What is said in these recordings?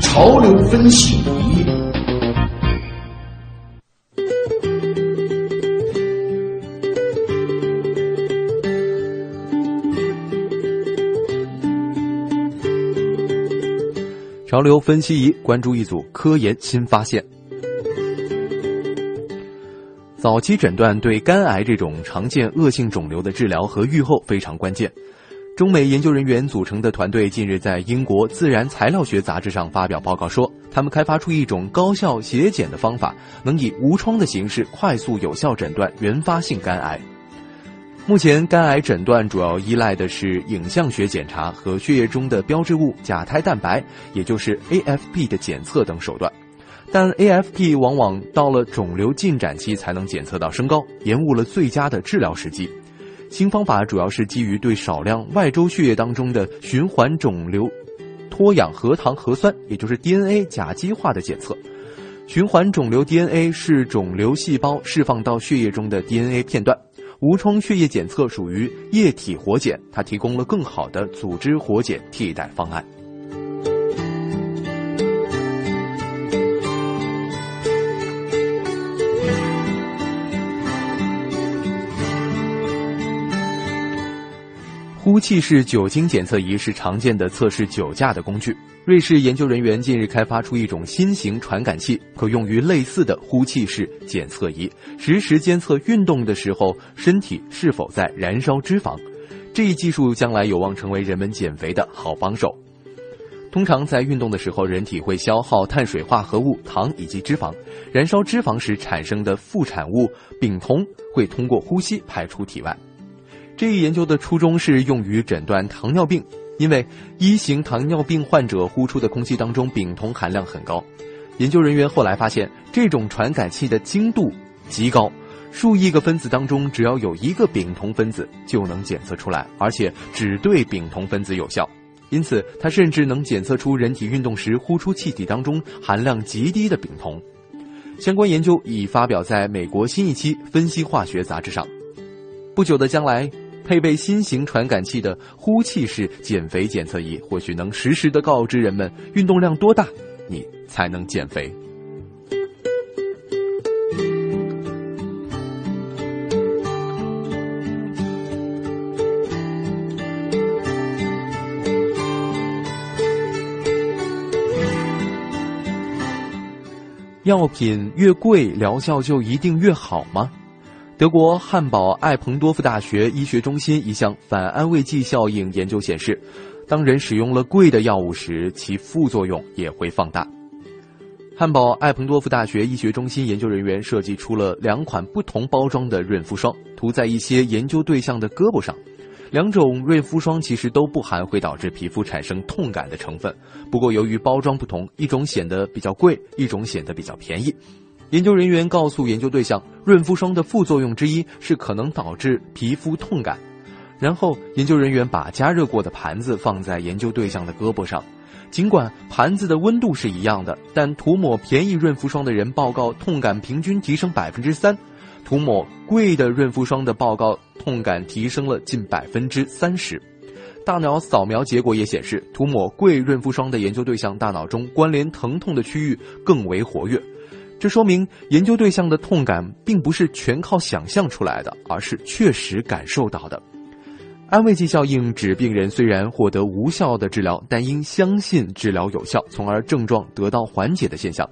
潮流分析仪。潮流分析仪关注一组科研新发现。早期诊断对肝癌这种常见恶性肿瘤的治疗和预后非常关键。中美研究人员组成的团队近日在英国《自然材料学》杂志上发表报告说，他们开发出一种高效血检的方法，能以无创的形式快速有效诊断原发性肝癌。目前，肝癌诊断主要依赖的是影像学检查和血液中的标志物甲胎蛋白，也就是 AFP 的检测等手段。但 AFP 往往到了肿瘤进展期才能检测到升高，延误了最佳的治疗时机。新方法主要是基于对少量外周血液当中的循环肿瘤脱氧核糖核酸，也就是 DNA 甲基化的检测。循环肿瘤 DNA 是肿瘤细胞释放到血液中的 DNA 片段。无创血液检测属于液体活检，它提供了更好的组织活检替代方案。呼气式酒精检测仪是常见的测试酒驾的工具。瑞士研究人员近日开发出一种新型传感器，可用于类似的呼气式检测仪，实时监测运动的时候身体是否在燃烧脂肪。这一技术将来有望成为人们减肥的好帮手。通常在运动的时候，人体会消耗碳水化合物、糖以及脂肪，燃烧脂肪时产生的副产物丙酮会通过呼吸排出体外。这一研究的初衷是用于诊断糖尿病，因为一型糖尿病患者呼出的空气当中丙酮含量很高。研究人员后来发现，这种传感器的精度极高，数亿个分子当中只要有一个丙酮分子就能检测出来，而且只对丙酮分子有效。因此，它甚至能检测出人体运动时呼出气体当中含量极低的丙酮。相关研究已发表在美国新一期分析化学杂志上。不久的将来。配备新型传感器的呼气式减肥检测仪，或许能实时的告知人们运动量多大，你才能减肥。药品越贵，疗效就一定越好吗？德国汉堡艾彭多夫大学医学中心一项反安慰剂效应研究显示，当人使用了贵的药物时，其副作用也会放大。汉堡艾彭多夫大学医学中心研究人员设计出了两款不同包装的润肤霜，涂在一些研究对象的胳膊上。两种润肤霜其实都不含会导致皮肤产生痛感的成分，不过由于包装不同，一种显得比较贵，一种显得比较便宜。研究人员告诉研究对象，润肤霜的副作用之一是可能导致皮肤痛感。然后，研究人员把加热过的盘子放在研究对象的胳膊上，尽管盘子的温度是一样的，但涂抹便宜润肤霜的人报告痛感平均提升百分之三，涂抹贵的润肤霜的报告痛感提升了近百分之三十。大脑扫描结果也显示，涂抹贵润肤霜的研究对象大脑中关联疼痛的区域更为活跃。这说明研究对象的痛感并不是全靠想象出来的，而是确实感受到的。安慰剂效应指病人虽然获得无效的治疗，但因相信治疗有效，从而症状得到缓解的现象。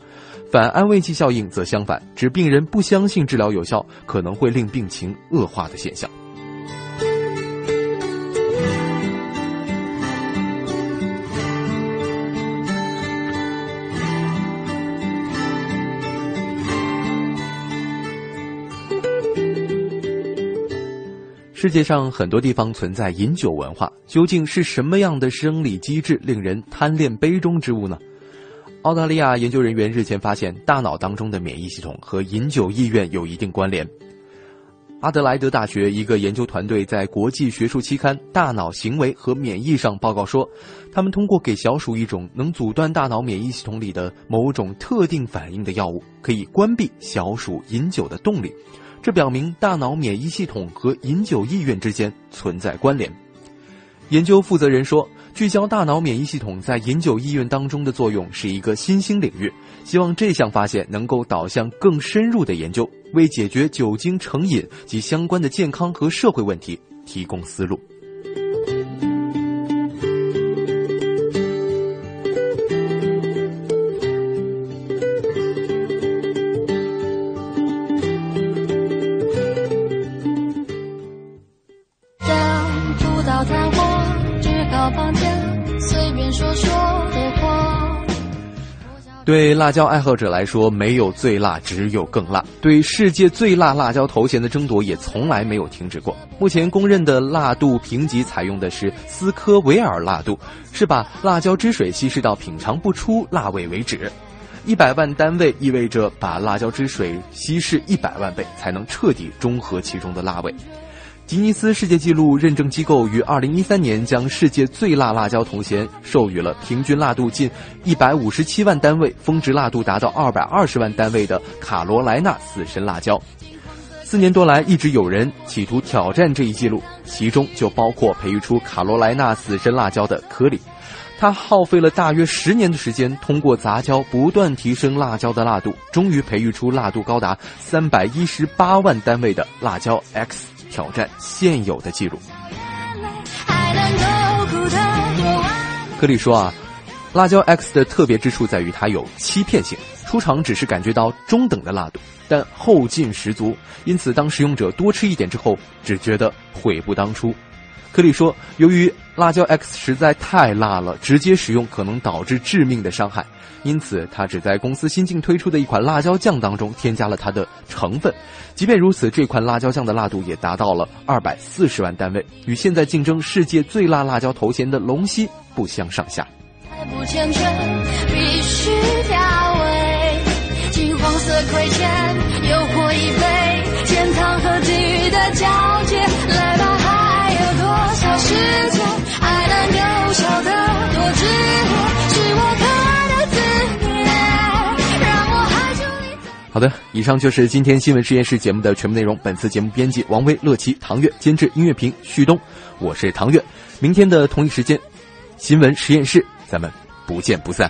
反安慰剂效应则相反，指病人不相信治疗有效，可能会令病情恶化的现象。世界上很多地方存在饮酒文化，究竟是什么样的生理机制令人贪恋杯中之物呢？澳大利亚研究人员日前发现，大脑当中的免疫系统和饮酒意愿有一定关联。阿德莱德大学一个研究团队在国际学术期刊《大脑行为和免疫》上报告说，他们通过给小鼠一种能阻断大脑免疫系统里的某种特定反应的药物，可以关闭小鼠饮酒的动力。这表明大脑免疫系统和饮酒意愿之间存在关联。研究负责人说，聚焦大脑免疫系统在饮酒意愿当中的作用是一个新兴领域，希望这项发现能够导向更深入的研究，为解决酒精成瘾及相关的健康和社会问题提供思路。对辣椒爱好者来说，没有最辣，只有更辣。对世界最辣辣椒头衔的争夺也从来没有停止过。目前公认的辣度评级采用的是斯科维尔辣度，是把辣椒汁水稀释到品尝不出辣味为止。一百万单位意味着把辣椒汁水稀释一百万倍，才能彻底中和其中的辣味。吉尼斯世界纪录认证机构于二零一三年将世界最辣辣椒头衔授予了平均辣度近一百五十七万单位、峰值辣度达到二百二十万单位的卡罗莱纳死神辣椒。四年多来，一直有人企图挑战这一记录，其中就包括培育出卡罗莱纳死神辣椒的科里。他耗费了大约十年的时间，通过杂交不断提升辣椒的辣度，终于培育出辣度高达三百一十八万单位的辣椒 X。挑战现有的记录。科里说啊，辣椒 X 的特别之处在于它有欺骗性，出厂只是感觉到中等的辣度，但后劲十足，因此当使用者多吃一点之后，只觉得悔不当初。科里说，由于辣椒 X 实在太辣了，直接使用可能导致致命的伤害。因此，他只在公司新近推出的一款辣椒酱当中添加了它的成分。即便如此，这款辣椒酱的辣度也达到了二百四十万单位，与现在竞争世界最辣辣椒头衔的龙溪不相上下。必须调味，金黄色亏欠，诱惑一杯，天堂和地狱的交界。好的，以上就是今天新闻实验室节目的全部内容。本次节目编辑王威、乐琪、唐月，监制音乐评旭东，我是唐月。明天的同一时间，新闻实验室，咱们不见不散。